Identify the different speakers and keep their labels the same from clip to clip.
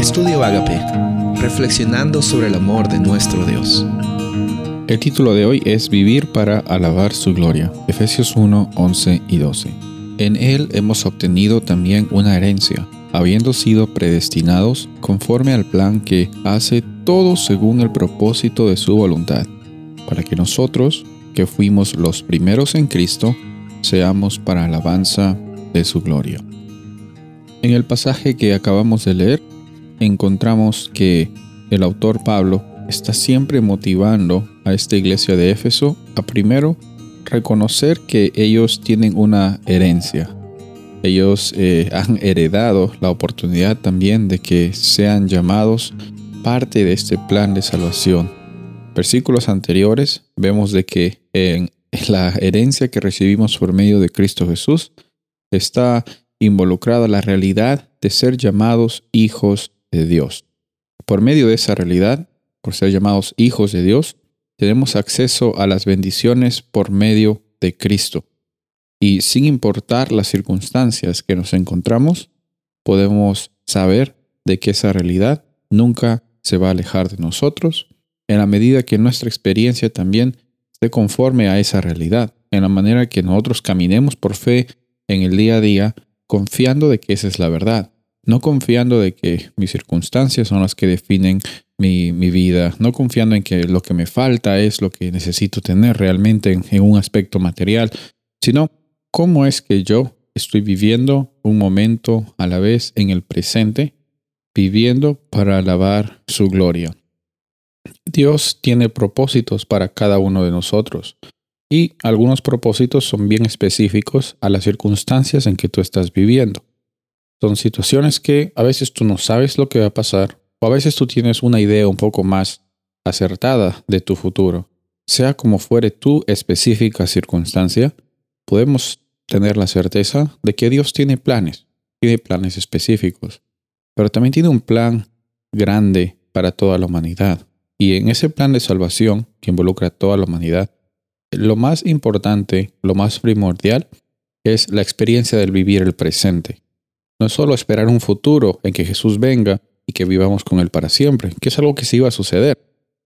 Speaker 1: Estudio Agape, reflexionando sobre el amor de nuestro Dios.
Speaker 2: El título de hoy es Vivir para alabar su gloria. Efesios 1, 11 y 12. En Él hemos obtenido también una herencia, habiendo sido predestinados conforme al plan que hace todo según el propósito de su voluntad, para que nosotros, que fuimos los primeros en Cristo, seamos para alabanza de su gloria. En el pasaje que acabamos de leer, encontramos que el autor Pablo está siempre motivando a esta iglesia de Éfeso a primero reconocer que ellos tienen una herencia. Ellos eh, han heredado la oportunidad también de que sean llamados parte de este plan de salvación. Versículos anteriores vemos de que en la herencia que recibimos por medio de Cristo Jesús está involucrada la realidad de ser llamados hijos de Dios. Por medio de esa realidad, por ser llamados hijos de Dios, tenemos acceso a las bendiciones por medio de Cristo. Y sin importar las circunstancias que nos encontramos, podemos saber de que esa realidad nunca se va a alejar de nosotros, en la medida que nuestra experiencia también esté conforme a esa realidad, en la manera que nosotros caminemos por fe en el día a día, confiando de que esa es la verdad, no confiando de que mis circunstancias son las que definen mi, vida, no confiando en que lo que me falta es lo que necesito tener realmente en, en un aspecto material, sino cómo es que yo estoy viviendo un momento a la vez en el presente, viviendo para alabar su gloria. Dios tiene propósitos para cada uno de nosotros y algunos propósitos son bien específicos a las circunstancias en que tú estás viviendo. Son situaciones que a veces tú no sabes lo que va a pasar o a veces tú tienes una idea un poco más acertada de tu futuro. Sea como fuere tu específica circunstancia, podemos tener la certeza de que Dios tiene planes, tiene planes específicos, pero también tiene un plan grande para toda la humanidad. Y en ese plan de salvación que involucra a toda la humanidad, lo más importante, lo más primordial, es la experiencia del vivir el presente. No es solo esperar un futuro en que Jesús venga y que vivamos con Él para siempre, que es algo que sí iba a suceder.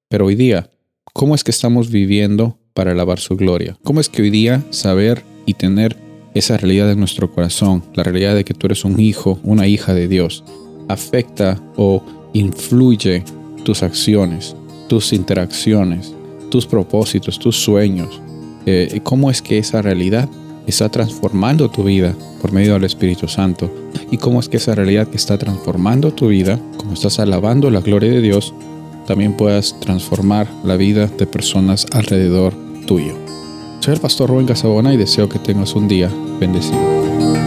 Speaker 2: Pero hoy día, ¿cómo es que estamos viviendo para alabar su gloria? ¿Cómo es que hoy día saber y tener esa realidad en nuestro corazón, la realidad de que tú eres un hijo, una hija de Dios, afecta o influye tus acciones, tus interacciones, tus propósitos, tus sueños? Eh, ¿Cómo es que esa realidad está transformando tu vida por medio del Espíritu Santo y cómo es que esa realidad que está transformando tu vida, como estás alabando la gloria de Dios, también puedas transformar la vida de personas alrededor tuyo. Soy el pastor Rubén Casabona y deseo que tengas un día bendecido.